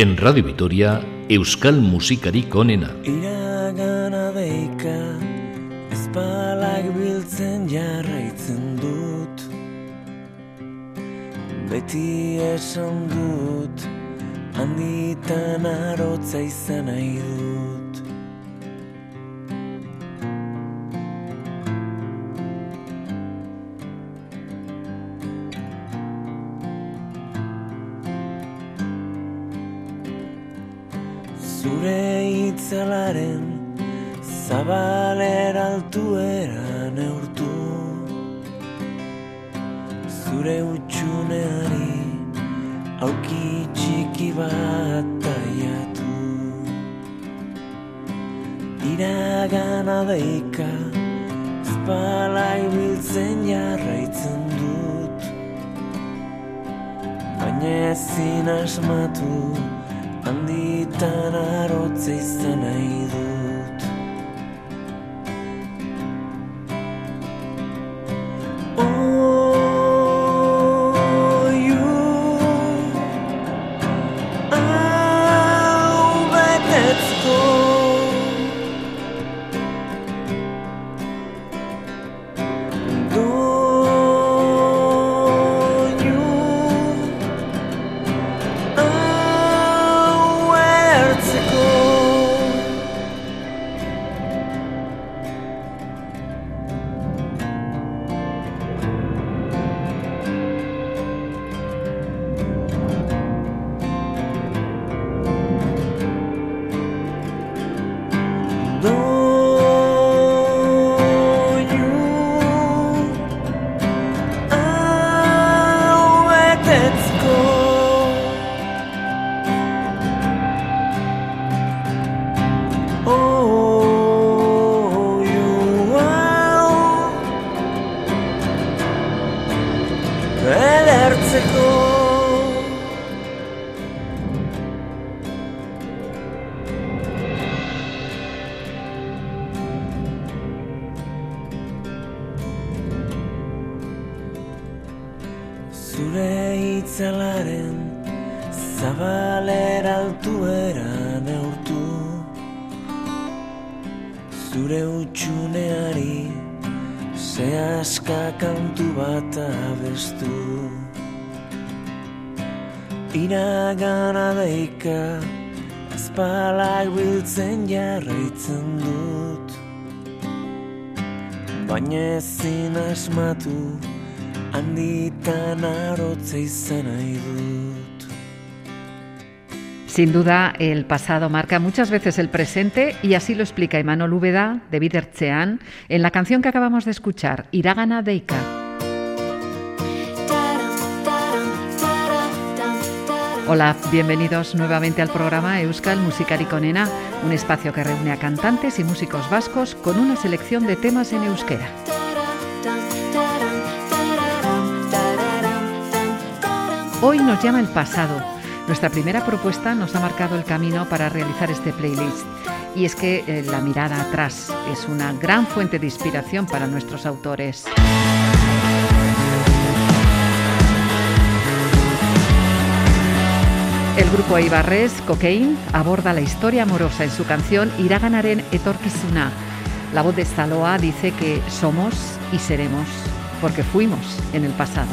En Radio Vitoria, Euskal Musikarik onena. Iragana deika, ezpalak biltzen jarraitzen dut. Beti esan dut, handitan arotza izan nahi dut. Altuera neurtu. Zure utxuneari auki txiki bat taiatu. Iragana deika ezpala ibiltzen jarraitzen dut. Baina ezin asmatu handitan arotze izan nahi dut duda, el pasado marca muchas veces el presente y así lo explica Imanol Úbeda de Bidertzean en la canción que acabamos de escuchar, Iragana Deika. Hola, bienvenidos nuevamente al programa Euskal Musikarikonena, un espacio que reúne a cantantes y músicos vascos con una selección de temas en euskera. Hoy nos llama el pasado. Nuestra primera propuesta nos ha marcado el camino para realizar este playlist. Y es que eh, la mirada atrás es una gran fuente de inspiración para nuestros autores. El grupo Ibarres, Cocaine, aborda la historia amorosa en su canción Iraganaren Etorkizuna. La voz de Staloa dice que somos y seremos, porque fuimos en el pasado.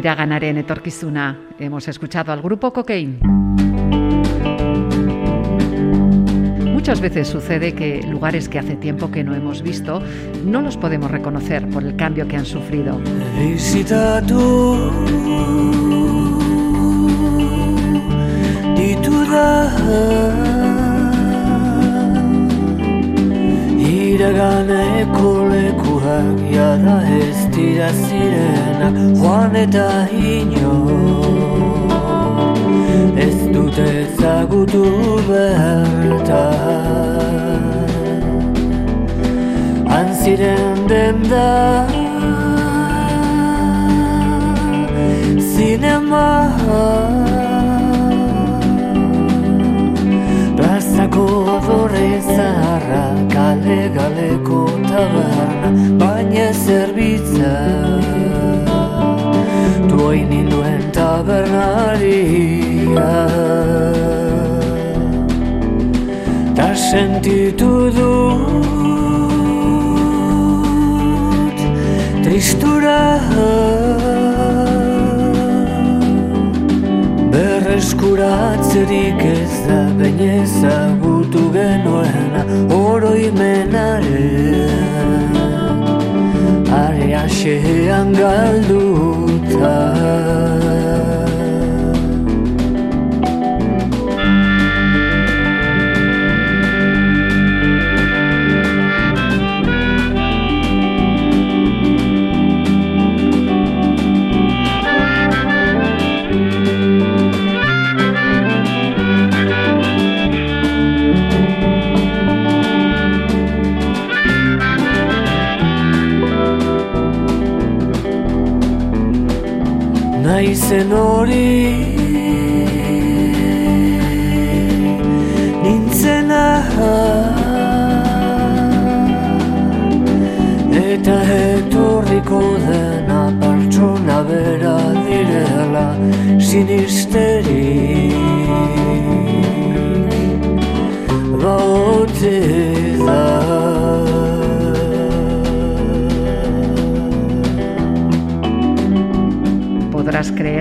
Iraganaren etorkizuna. Hemos escuchado al grupo Cocaine. Muchas veces sucede que lugares que hace tiempo que no hemos visto no los podemos reconocer por el cambio que han sufrido. Lekuak jada ez dira zirenak Joan eta ino Ez dute ezagutu bertan. Han ziren denda sentitu dut Tristura. Berreskuratzerik ez da Bein ezagutu genuena Oroimenaren Area xean galduta naizen hori. Nintzena eta etorriko dena pertsona bera direla sinisteri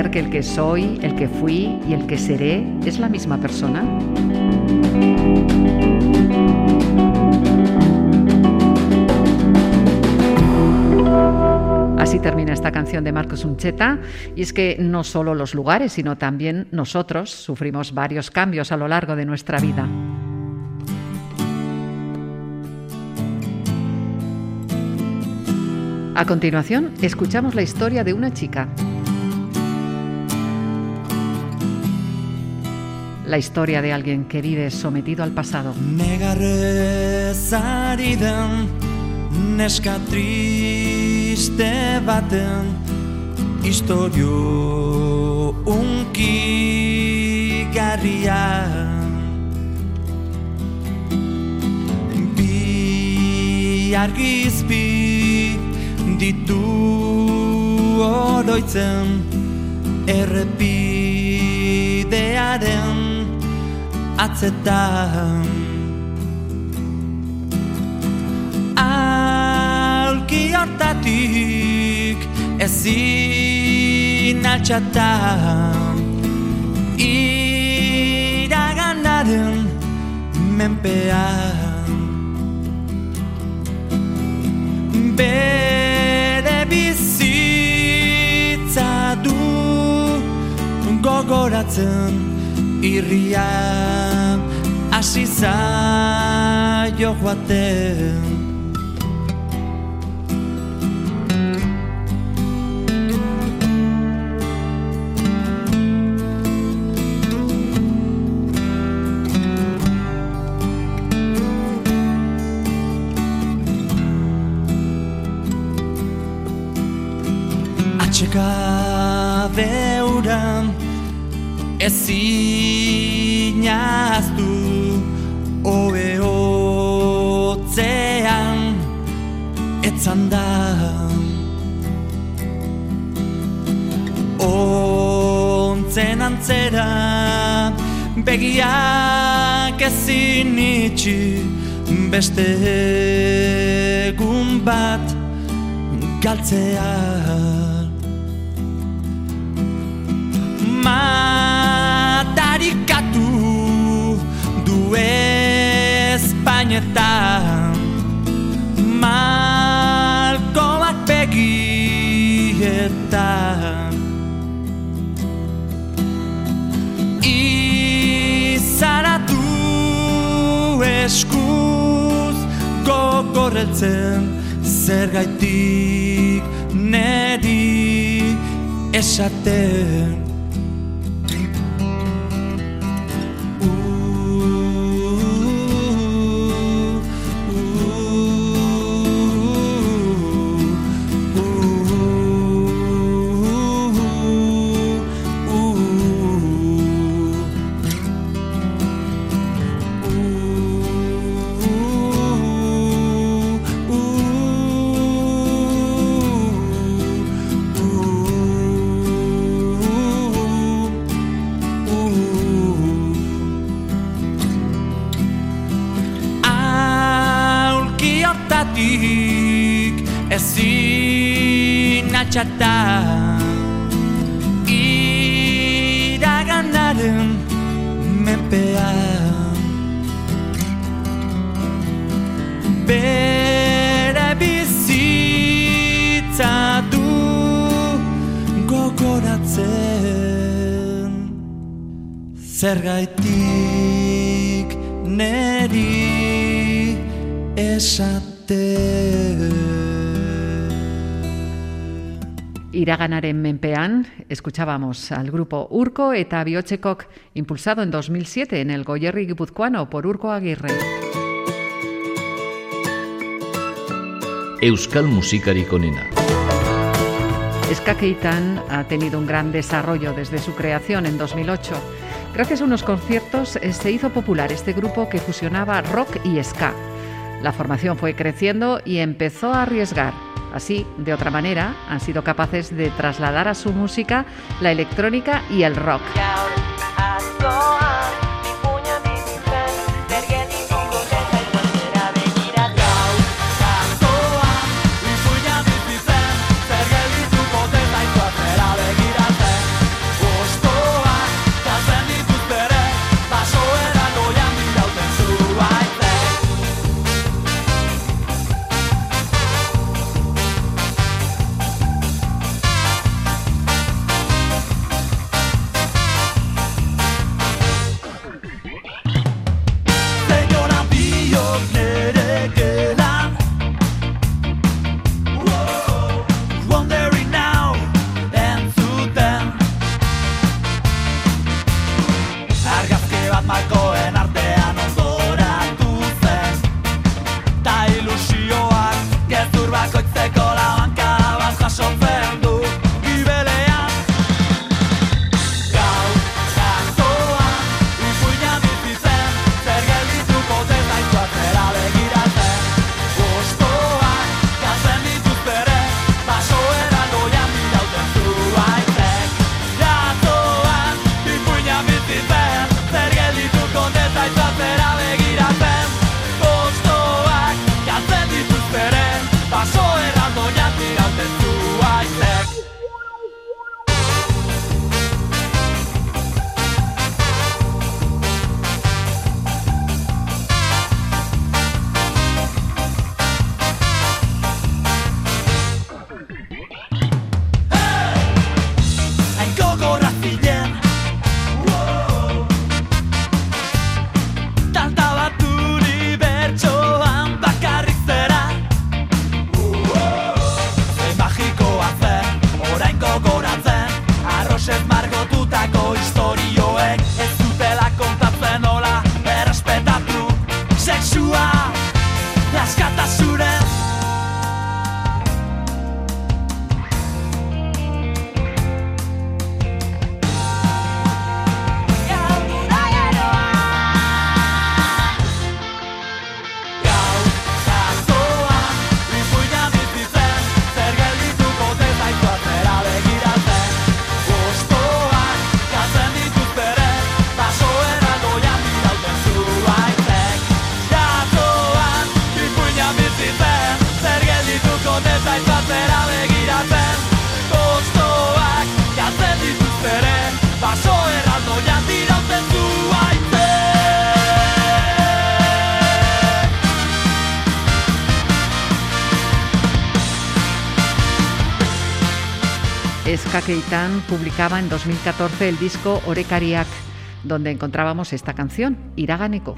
¿Podrás creer que el que soy, el que fui y el que seré es la misma persona? Así termina esta canción de Marcos Uncheta y es que no solo los lugares, sino también nosotros sufrimos varios cambios a lo largo de nuestra vida. A continuación, escuchamos la historia de una chica. La historia de alguien que vive sometido al pasado. Negarrez ari den neska triste Bi argizpi ditu oroitzen errepidearen atzetan. Aulki hortatik ezin altxatan. Iraganaren menpean. Bere bizitza du gogoratzen irria hasi zaio joaten Atxeka beuran ezin goizean etzan da. Ontzen antzera begiak ezin itxi beste egun bat galtzea. Matarikatu du espainetan beltzen zer gaitik nedi esaten. Zergaitik neri esaten Iraganaren menpean escuchábamos al grupo Urco eta Biochekok, impulsado en 2007 en el Goyerri guipuzcoano por Urco Aguirre. Euskal musikarik onena. Ska Keitan ha tenido un gran desarrollo desde su creación en 2008. Gracias a unos conciertos eh, se hizo popular este grupo que fusionaba rock y ska. La formación fue creciendo y empezó a arriesgar. Así, de otra manera, han sido capaces de trasladar a su música la electrónica y el rock. Skakeitan publicaba en 2014 el disco Orekariak, donde encontrábamos esta canción, Iraganeko.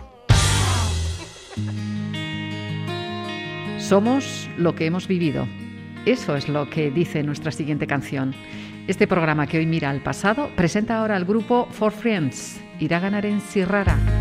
Somos lo que hemos vivido. Eso es lo que dice nuestra siguiente canción. Este programa que hoy mira al pasado presenta ahora al grupo Four Friends, Iraganaren Sirrara.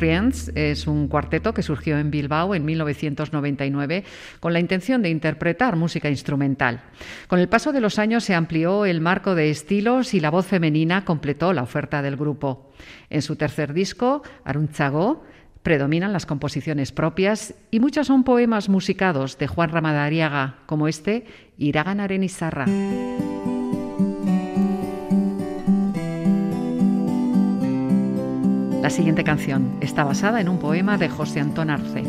Friends es un cuarteto que surgió en Bilbao en 1999 con la intención de interpretar música instrumental. Con el paso de los años se amplió el marco de estilos y la voz femenina completó la oferta del grupo. En su tercer disco, Aruntzago, predominan las composiciones propias y muchas son poemas musicados de Juan Ramadariaga, como este Iraganaren Izarra. La siguiente canción está basada en un poema de José Antón Arce.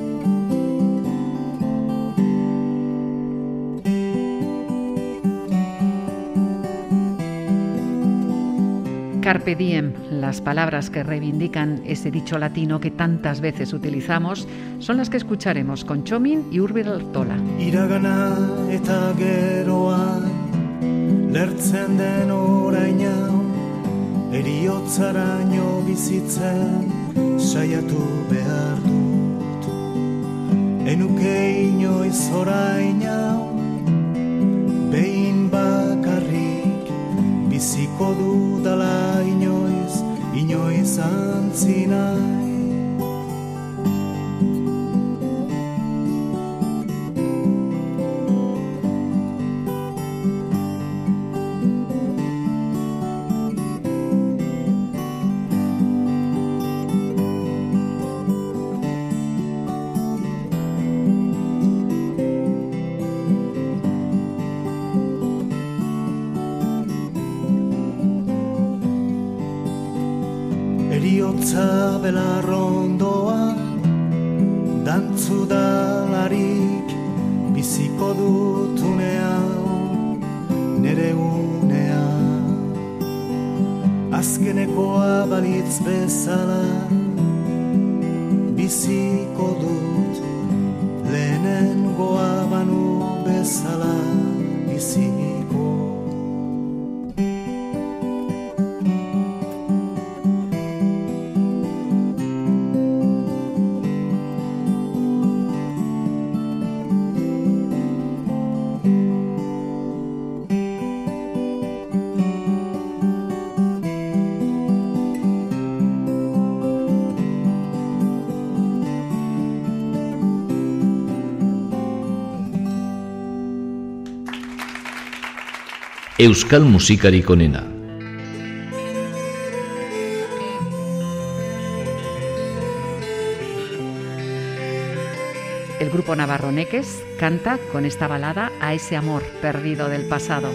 Carpe diem, las palabras que reivindican ese dicho latino que tantas veces utilizamos, son las que escucharemos con Chomin y Urbil Artola. Eriotzaraino bizitzen Saiatu behar dut. Enuke inoiz oraina Behin bakarrik Biziko dudala inoiz Inoiz antzinai Euskal musikarik onena. El grupo Navarro Neques canta con esta balada a ese amor perdido del pasado.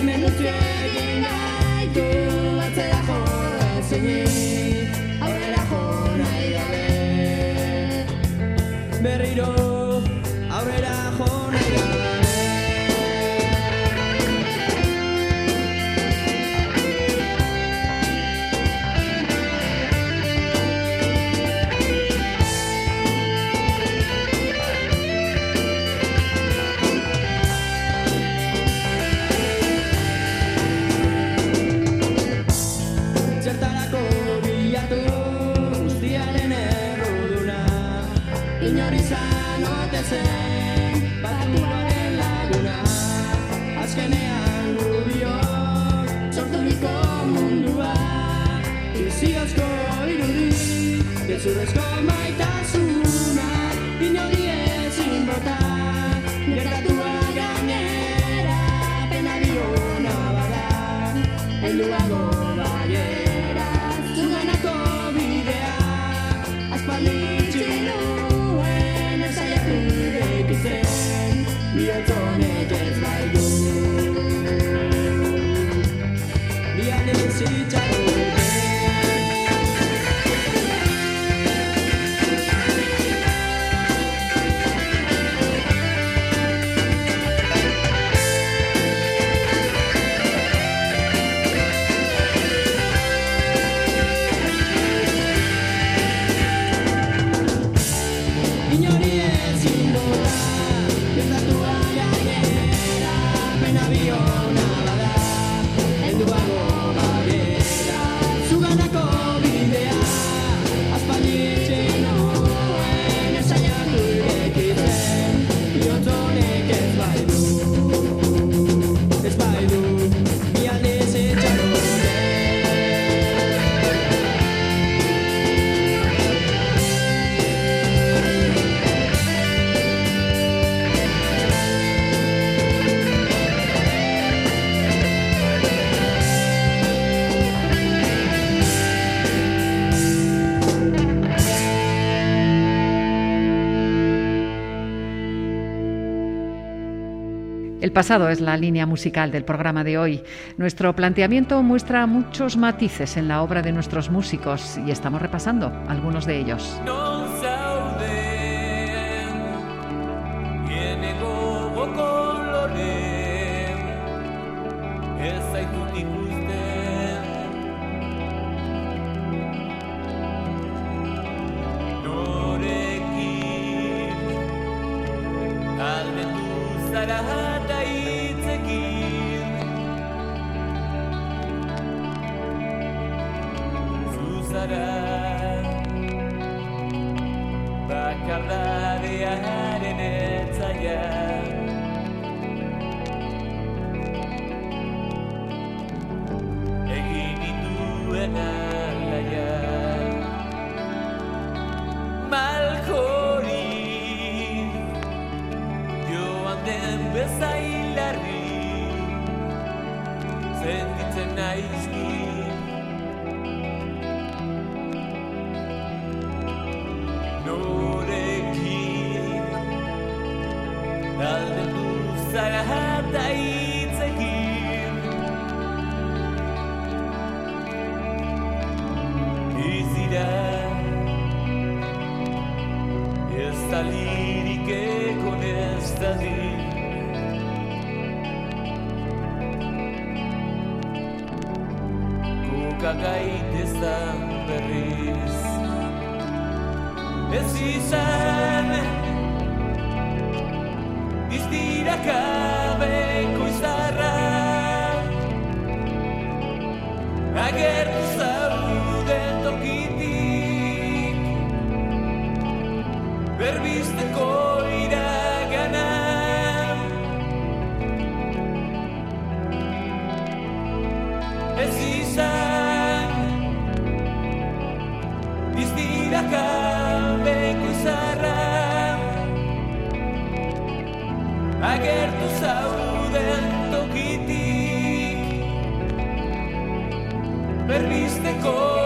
hemen utzu egin gaiu atzera joan eh, zinik. zen Batuaren laguna Azkenean gubiok Sorturiko mundua Iziozko irudi Gezurrezko mundua pasado es la línea musical del programa de hoy. Nuestro planteamiento muestra muchos matices en la obra de nuestros músicos y estamos repasando algunos de ellos. agertu zauden tokitik. Berbizteko berbizteko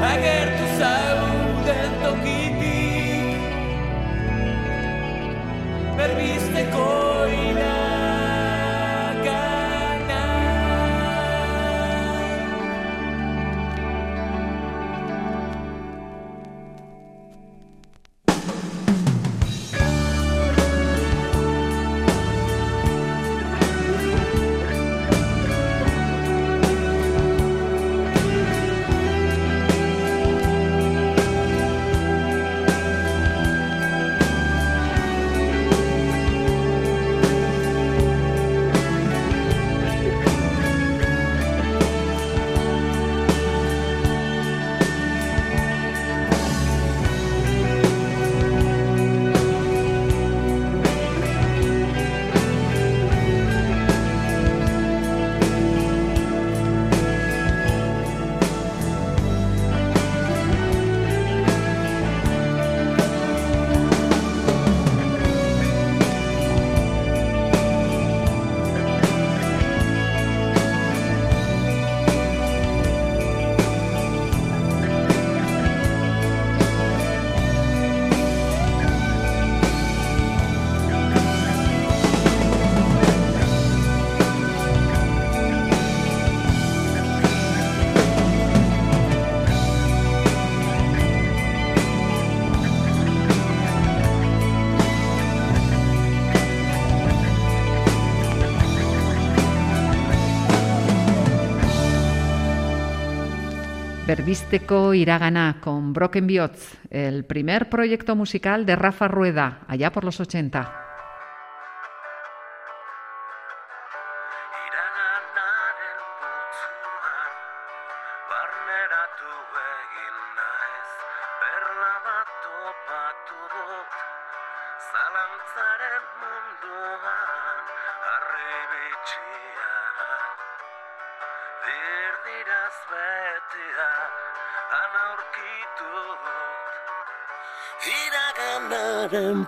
Thank you. Berbísteco Iragana con Broken Biots, el primer proyecto musical de Rafa Rueda, allá por los 80.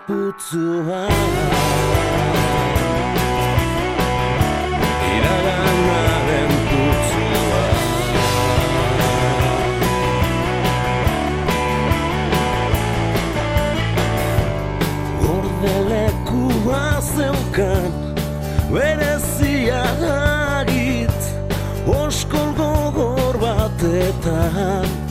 Putzuan Iraganaren putzua. Gordelekua zeukan Berezia hagit Oskol gogor batetan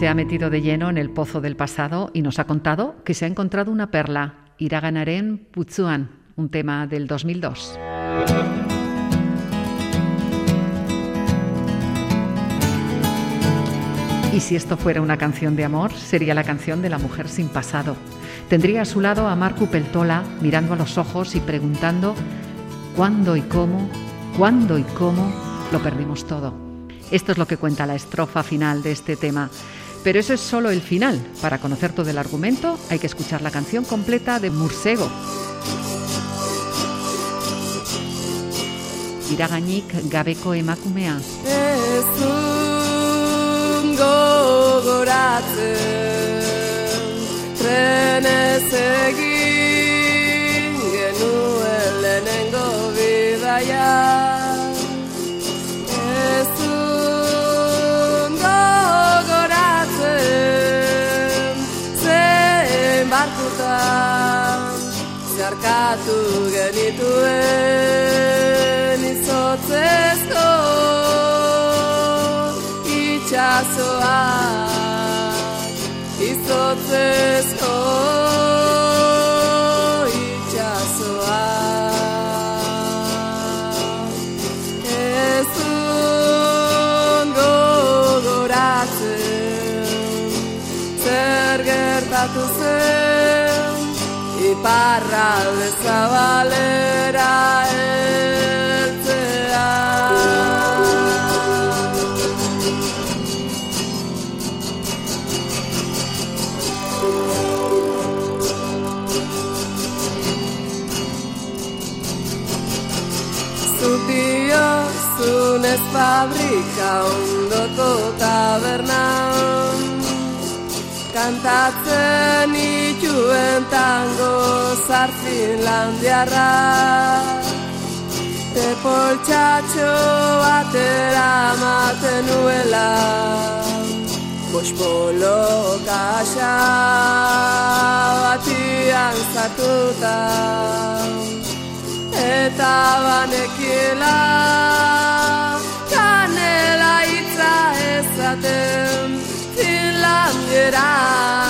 se ha metido de lleno en el pozo del pasado y nos ha contado que se ha encontrado una perla, Iraganaren Putzuan, un tema del 2002. Y si esto fuera una canción de amor, sería la canción de la mujer sin pasado. Tendría a su lado a Marco Peltola mirando a los ojos y preguntando cuándo y cómo, cuándo y cómo lo perdimos todo. Esto es lo que cuenta la estrofa final de este tema. Pero eso es solo el final. Para conocer todo el argumento hay que escuchar la canción completa de Mursego. Iraganik gabeko emakumea. Zeharkatu genituen izotzezko itxasoak izotzezko iparralde zabalera heltzea Zutio zunez fabrika ondoko tabernan Kantatzen ituen tango zartzin landiarra Te poltsatxo batera maten nuela. Bospolo kaxa batian zartuta Eta banekiela kanela hitza ezaten Finlandieraz,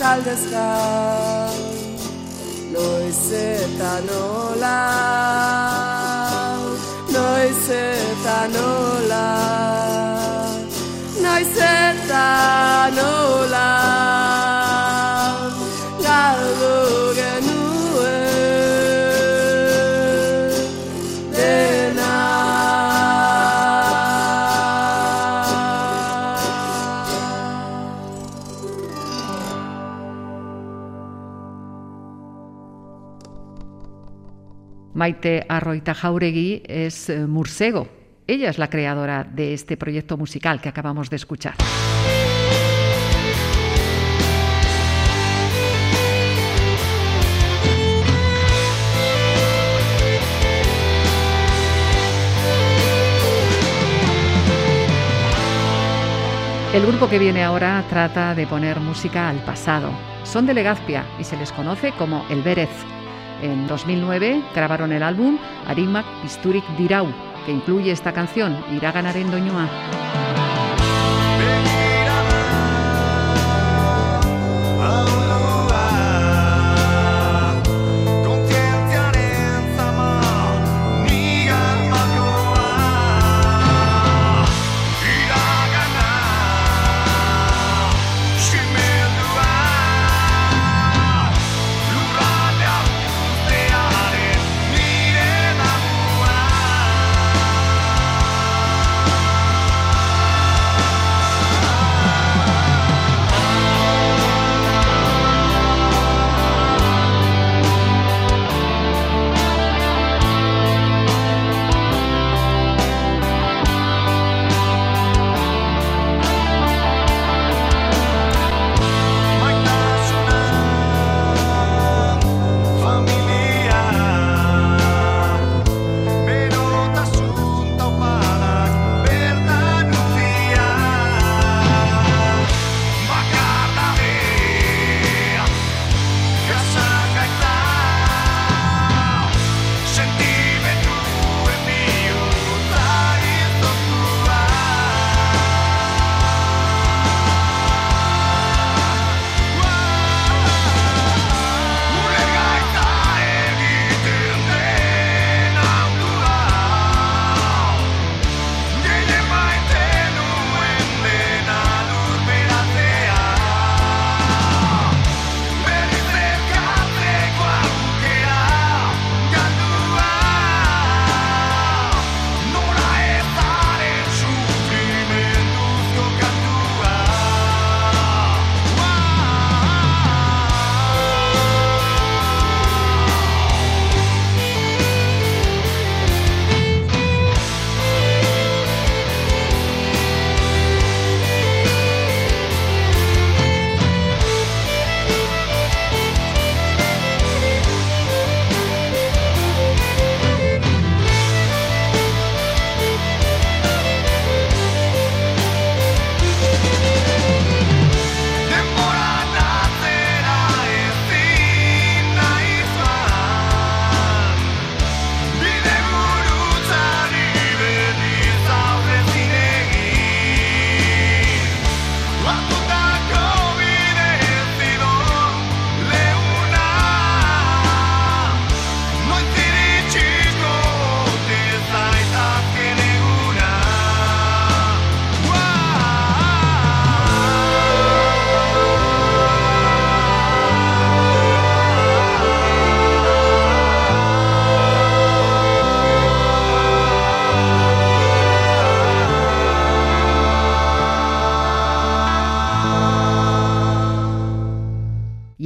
taldezka Noiz eta nola Noiz eta nola Noiz eta nola Maite Arroita Jauregui es eh, Mursego. Ella es la creadora de este proyecto musical que acabamos de escuchar. El grupo que viene ahora trata de poner música al pasado. Son de Legazpia y se les conoce como El Berez. En 2009 grabaron el álbum Arimak Pisturik Dirau, que incluye esta canción, Iraganaren Doñoa.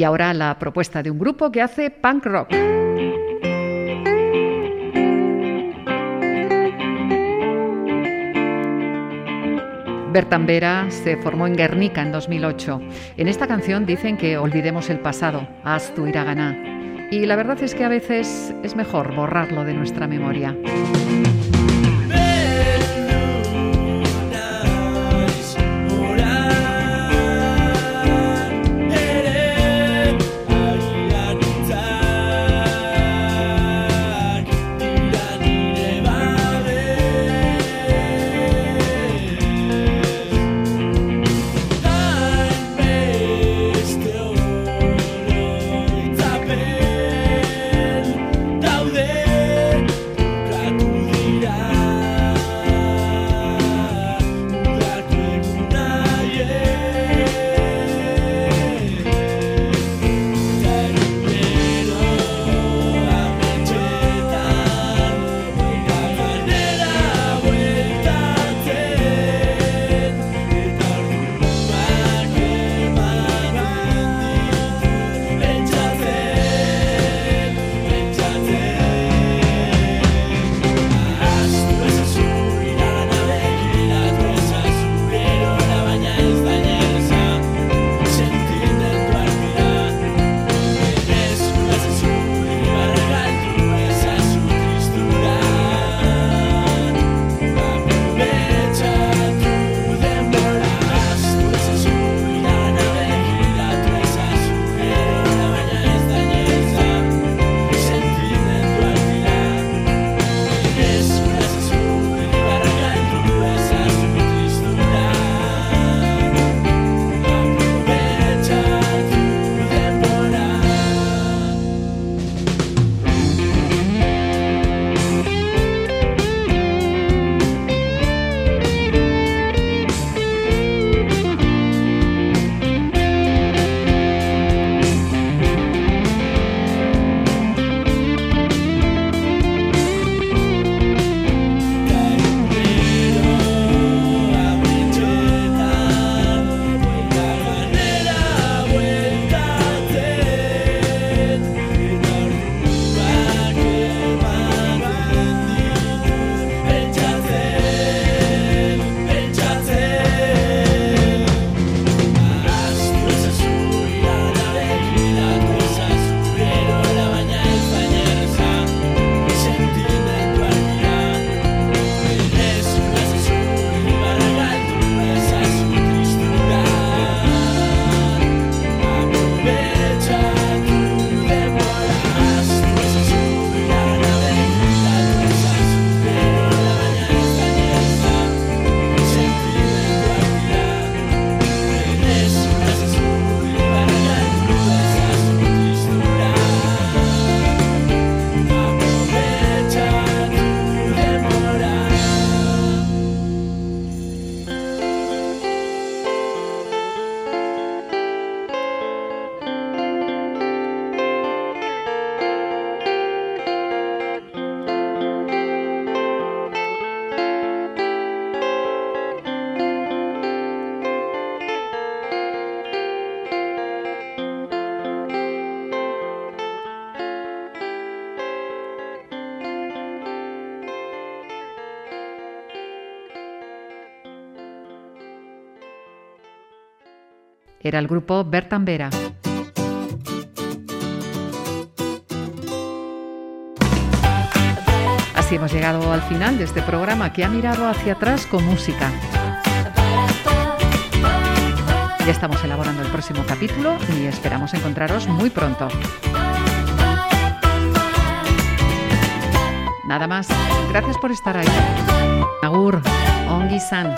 Y ahora la propuesta de un grupo que hace punk rock. Bertambera se formó en Guernica en 2008. En esta canción dicen que olvidemos el pasado, haz tu ganar. Y la verdad es que a veces es mejor borrarlo de nuestra memoria. Era el grupo Bertambera. Así hemos llegado al final de este programa que ha mirado hacia atrás con música. Ya estamos elaborando el próximo capítulo y esperamos encontraros muy pronto. Nada más. Gracias por estar ahí. Agur, Ongi San.